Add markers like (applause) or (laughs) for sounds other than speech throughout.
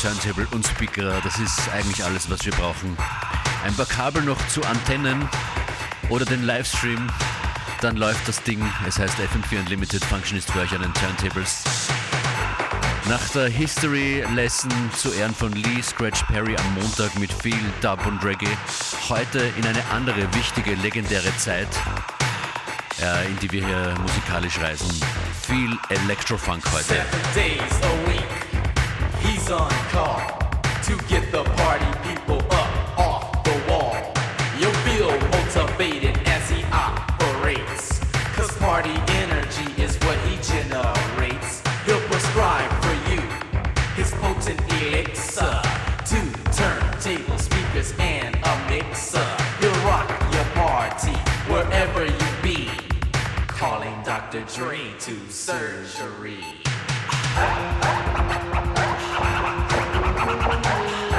Turntable und Speaker, das ist eigentlich alles, was wir brauchen. Ein paar Kabel noch zu Antennen oder den Livestream, dann läuft das Ding. Es heißt FM4 Unlimited Functionist für euch an den Turntables. Nach der History Lesson zu Ehren von Lee Scratch Perry am Montag mit viel Dub und Reggae, heute in eine andere wichtige, legendäre Zeit, äh, in die wir hier musikalisch reisen. Viel Electrofunk heute. To get the party people up off the wall. You'll feel motivated as he operates, cause party energy is what he generates. He'll prescribe for you his potent elixir, two turntable speakers and a mixer. He'll rock your party wherever you be, calling Dr. Dre to surgery. (laughs) you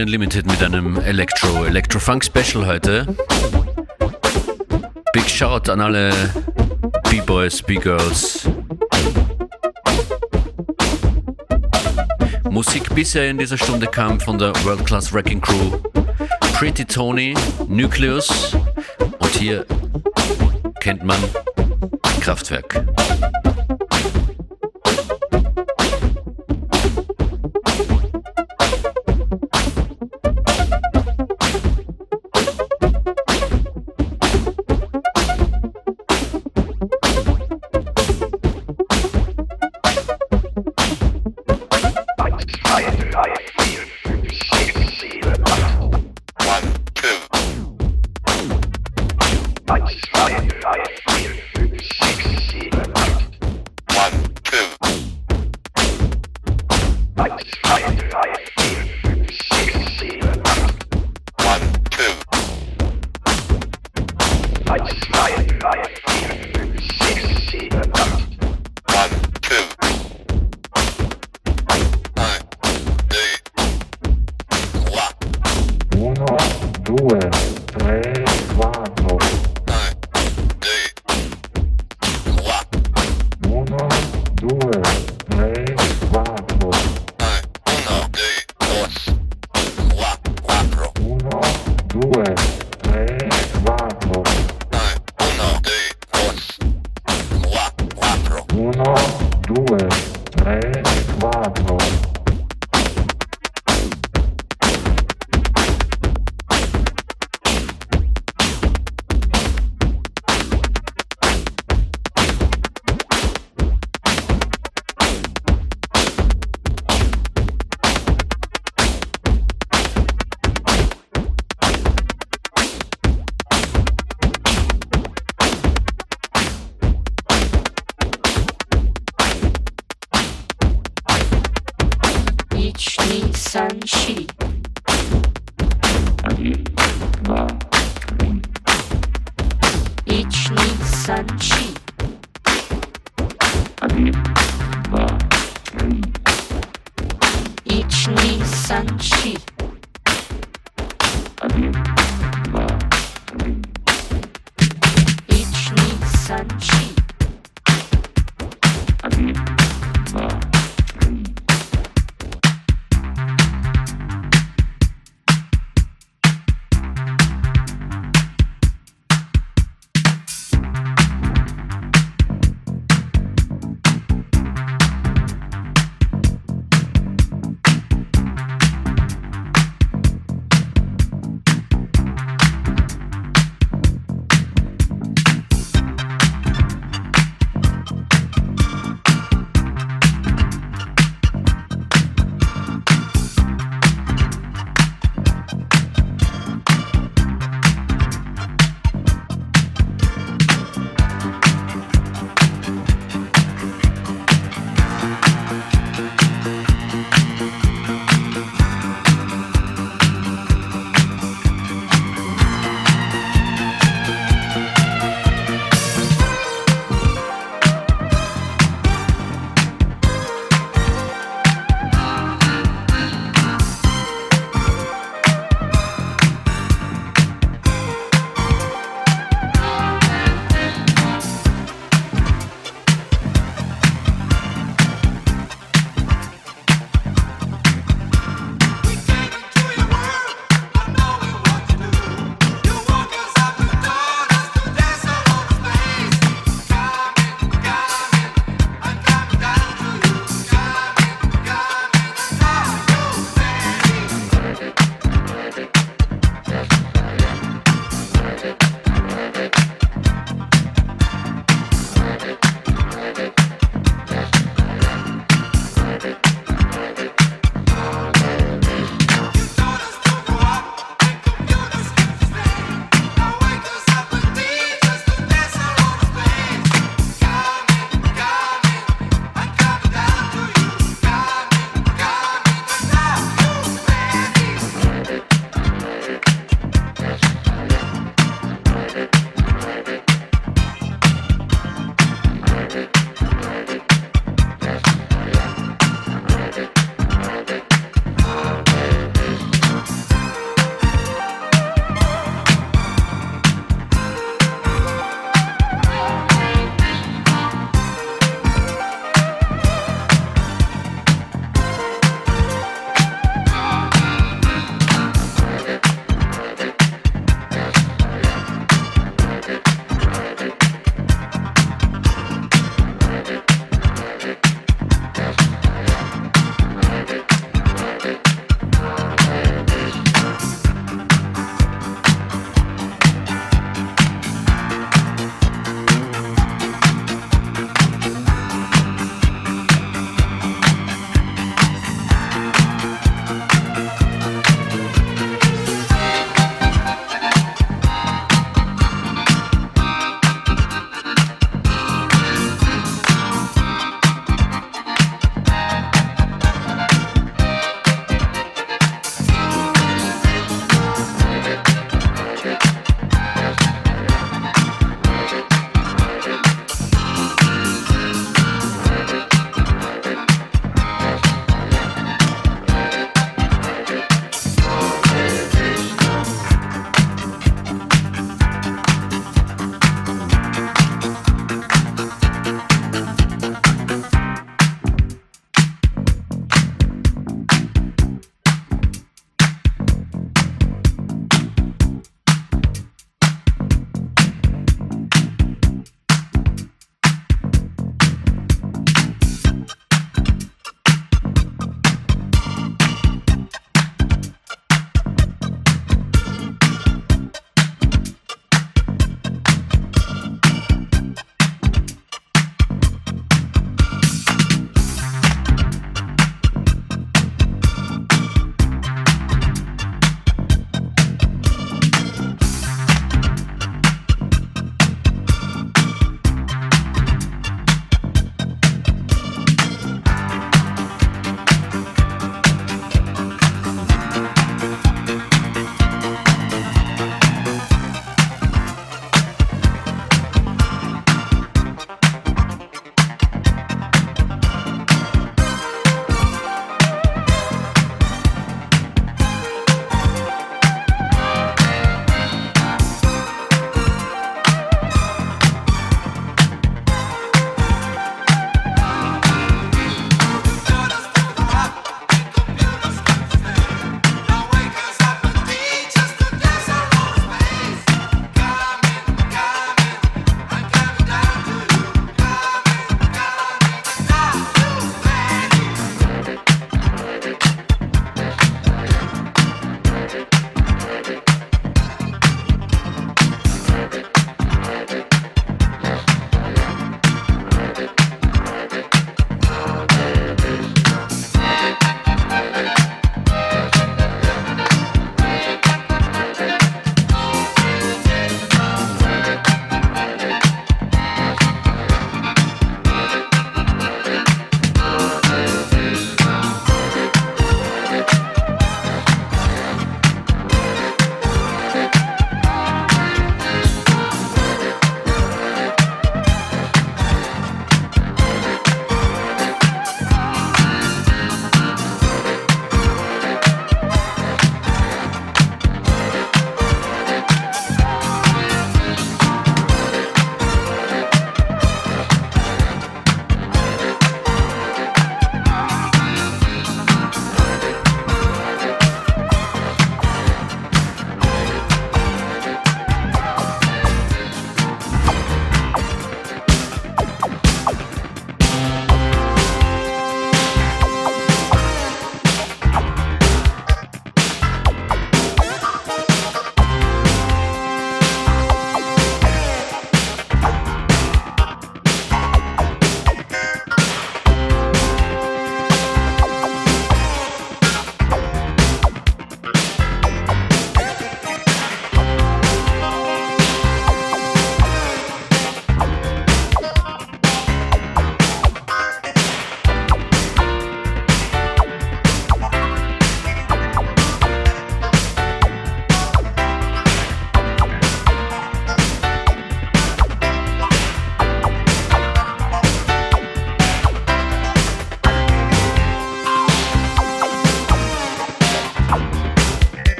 FM4 Unlimited mit einem Electro, Electro-Funk Special heute. Big Shout an alle B-Boys, B-Girls. Musik bisher in dieser Stunde kam von der World Class Wrecking Crew. Pretty Tony, Nucleus und hier kennt man Kraftwerk.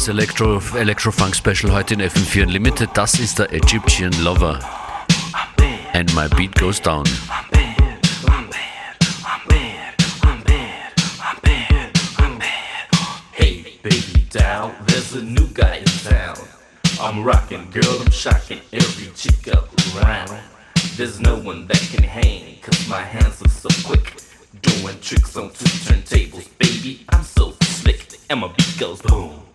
das Electro, Electro Funk Special heute in FM4 Unlimited. Das ist der Egyptian Lover. And my beat goes down. Hey, baby, down. There's a new guy in town. I'm rocking, girl, I'm shocking every chick up around. There's no one that can hang, cause my hands are so quick. Doing tricks on two turntables, baby, I'm so slick. And my beat goes boom.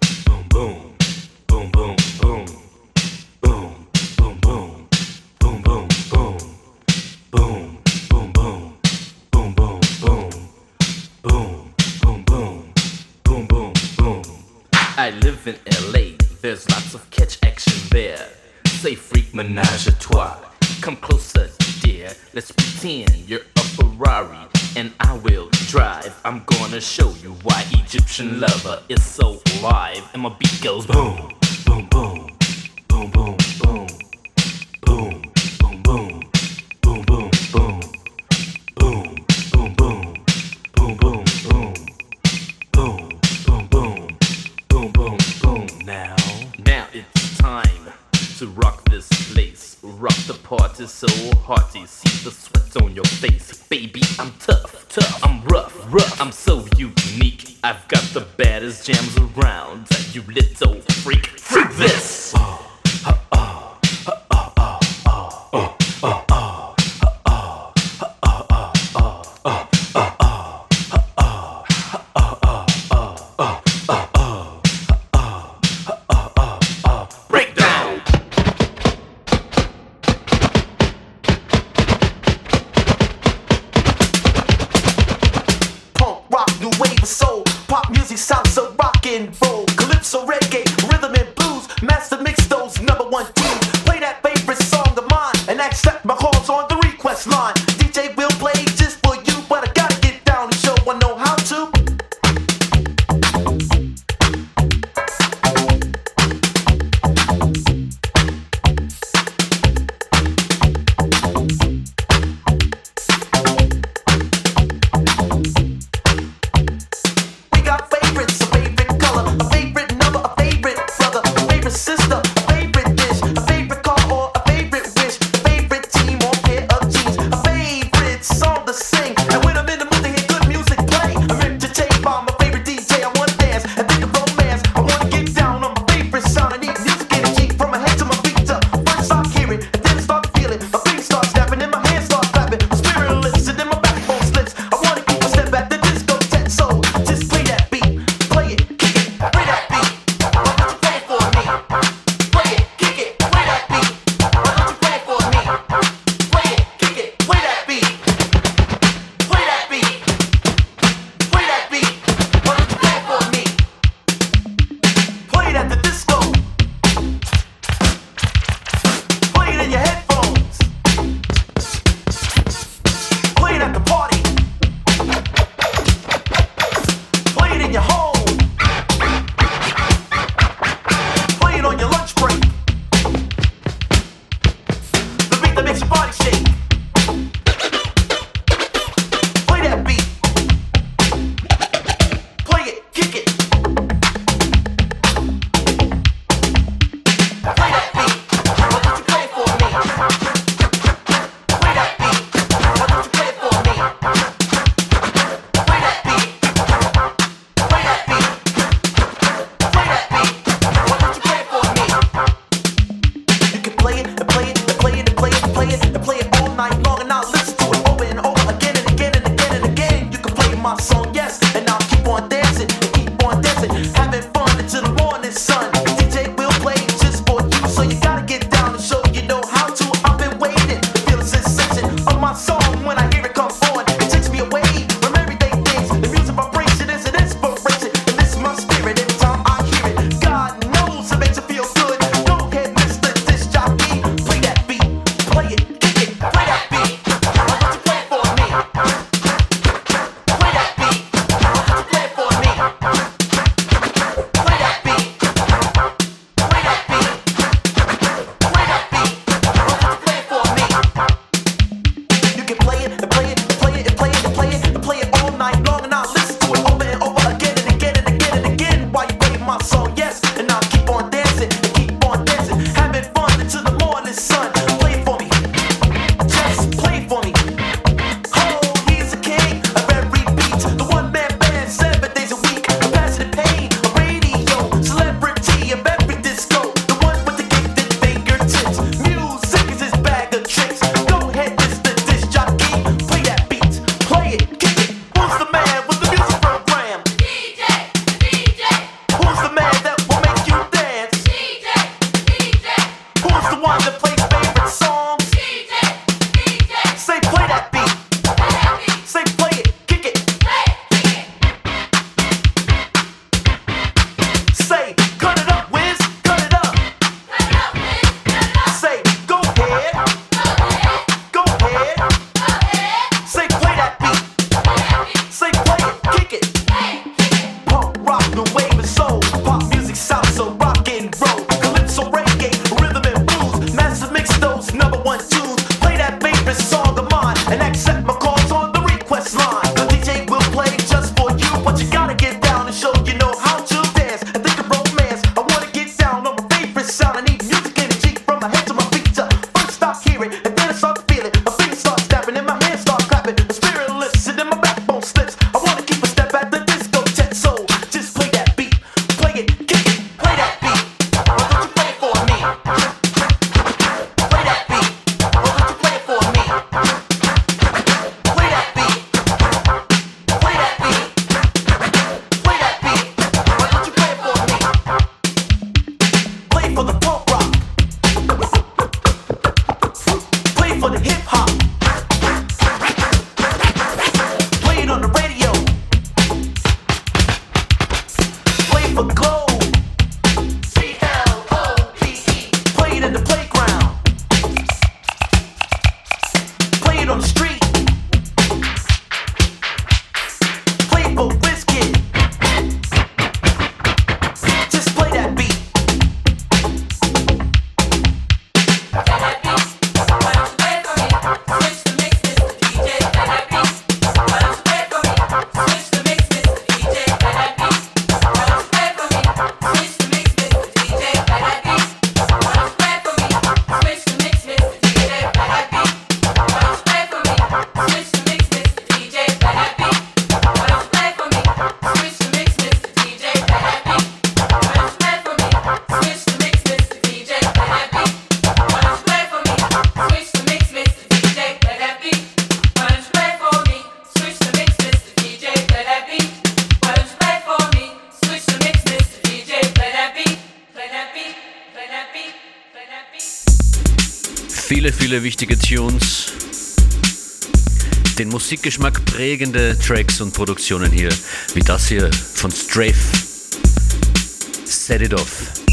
I live in LA, there's lots of catch action there. Say freak menage a trois. Come closer, dear, let's pretend you're a Ferrari and I will drive. I'm gonna show you why Egyptian lover is so alive. And my beat goes boom, boom, boom, boom, boom. jams around. You lit wichtige Tunes, den Musikgeschmack prägende Tracks und Produktionen hier, wie das hier von Strafe. Set it off.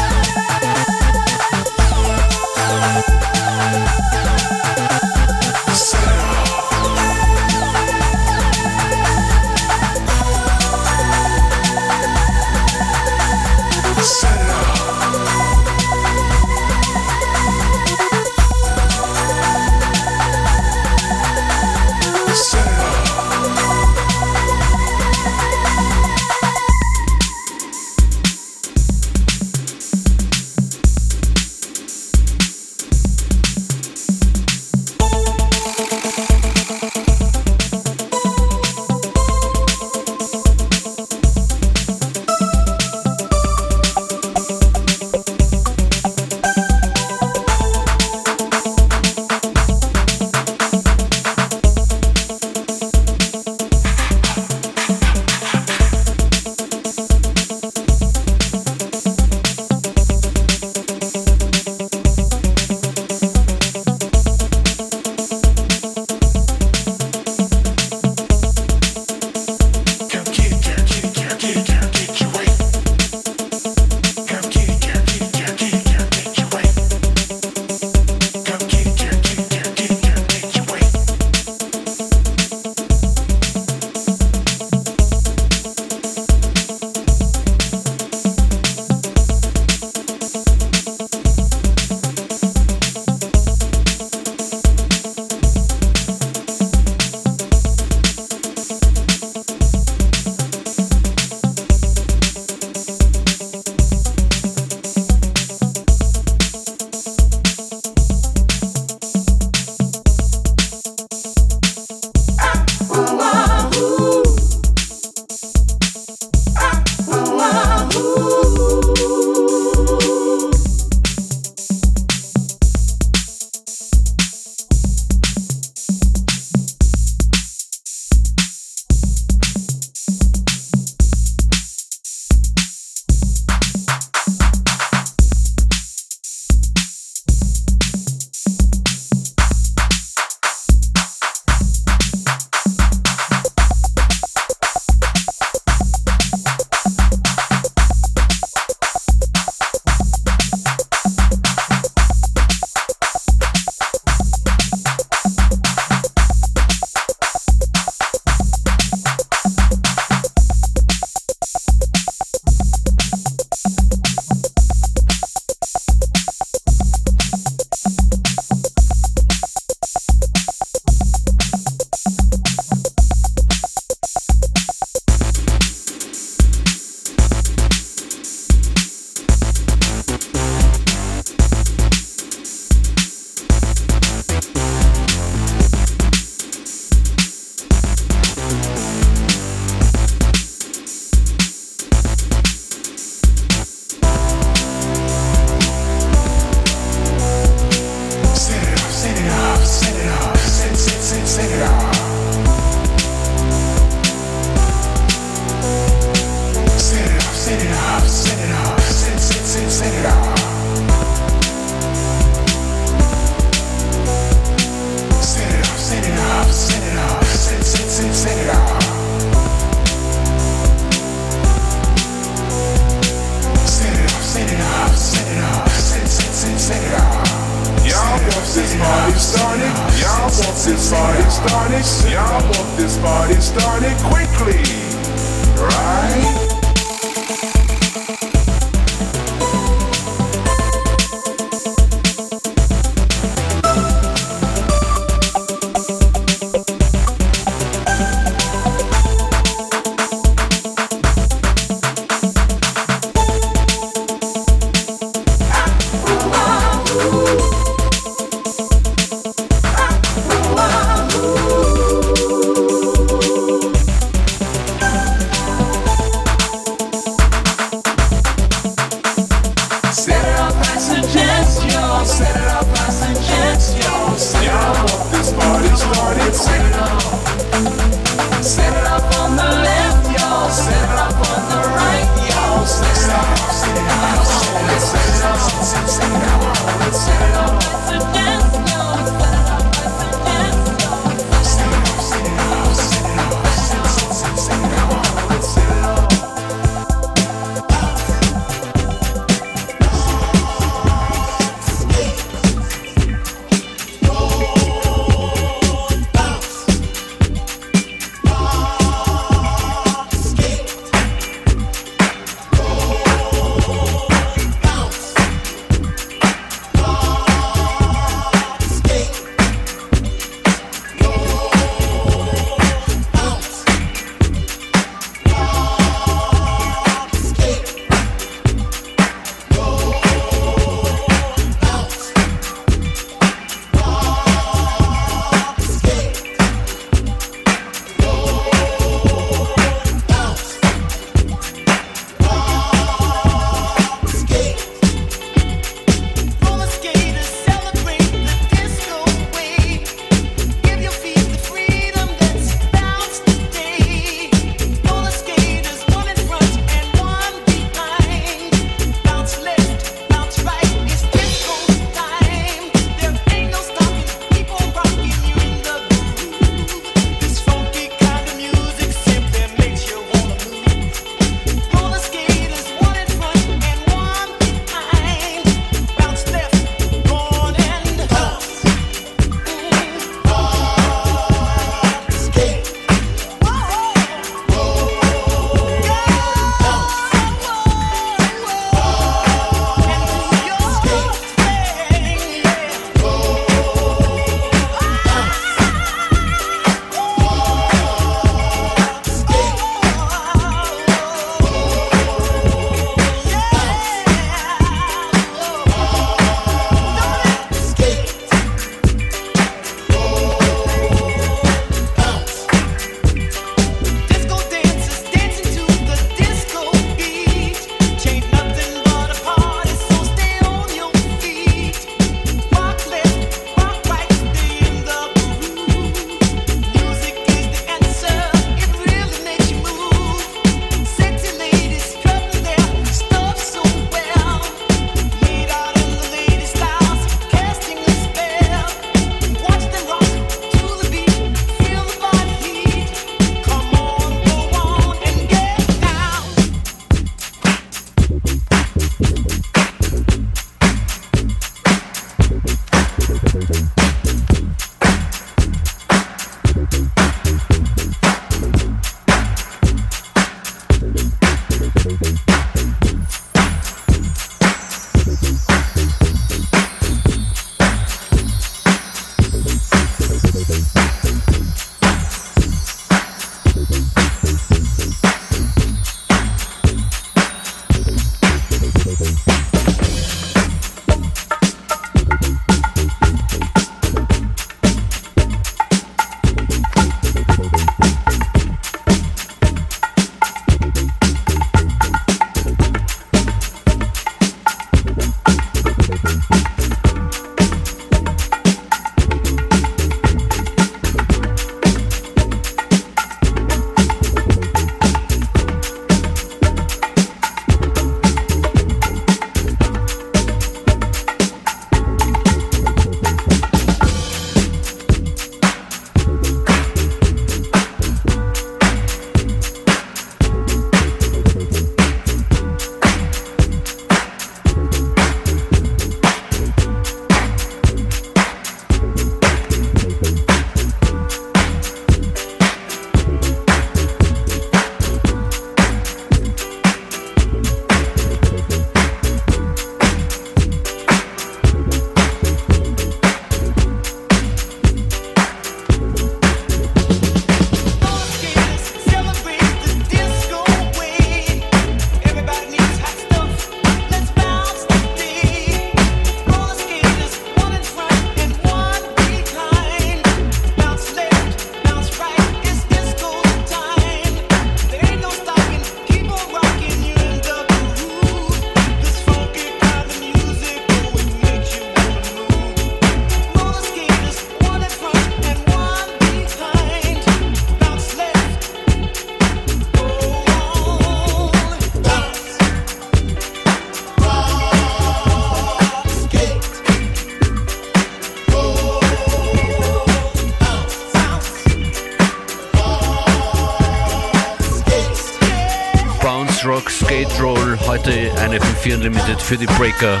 FM4 Unlimited für die Breaker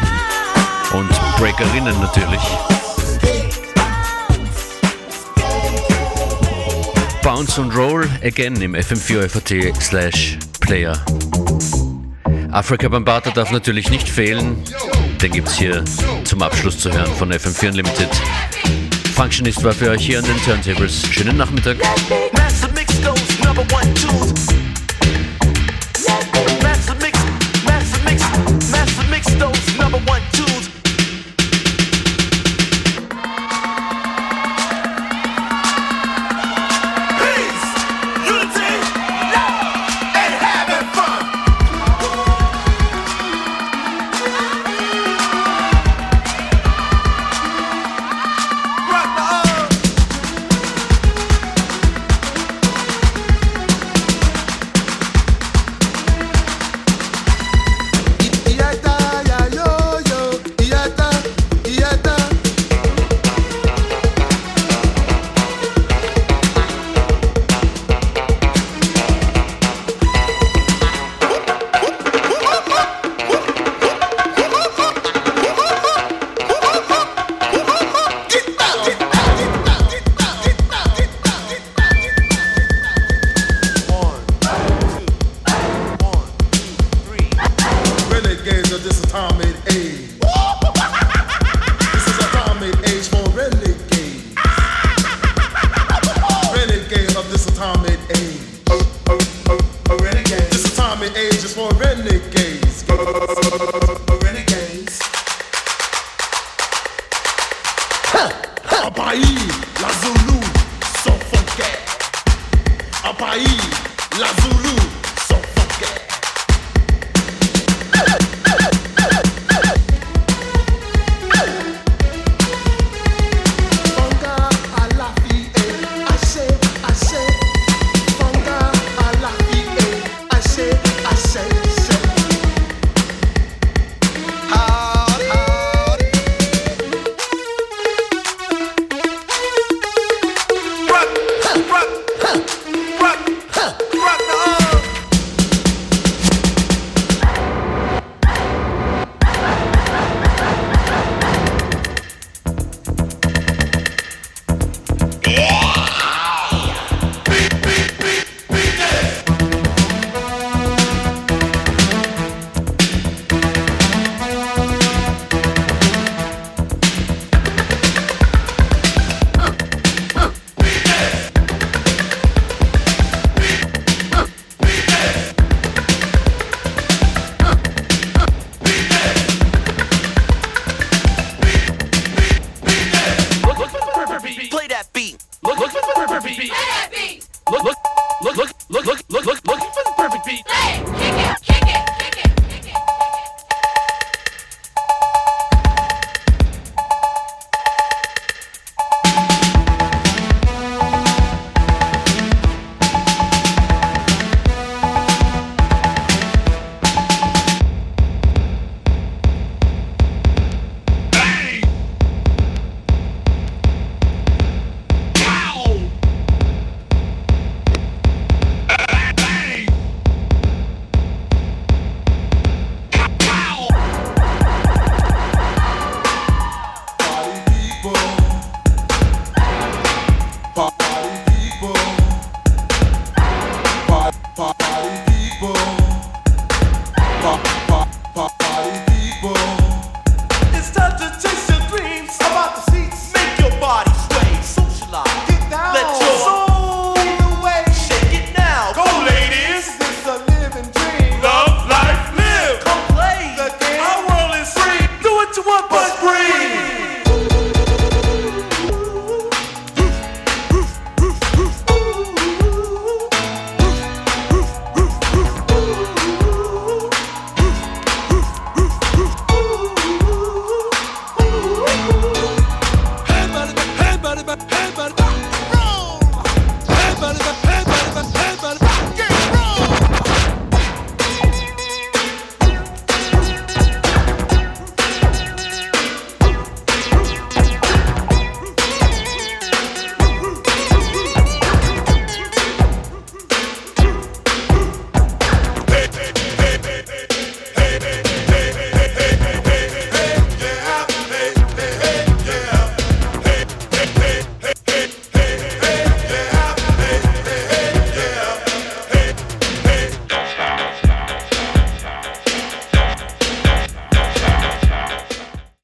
und Breakerinnen natürlich. Bounce und Roll again im FM4 FAT slash Player. Afrika Bambata darf natürlich nicht fehlen. Den gibt's hier zum Abschluss zu hören von FM4 Unlimited. Functionist war für euch hier an den Turntables. Schönen Nachmittag.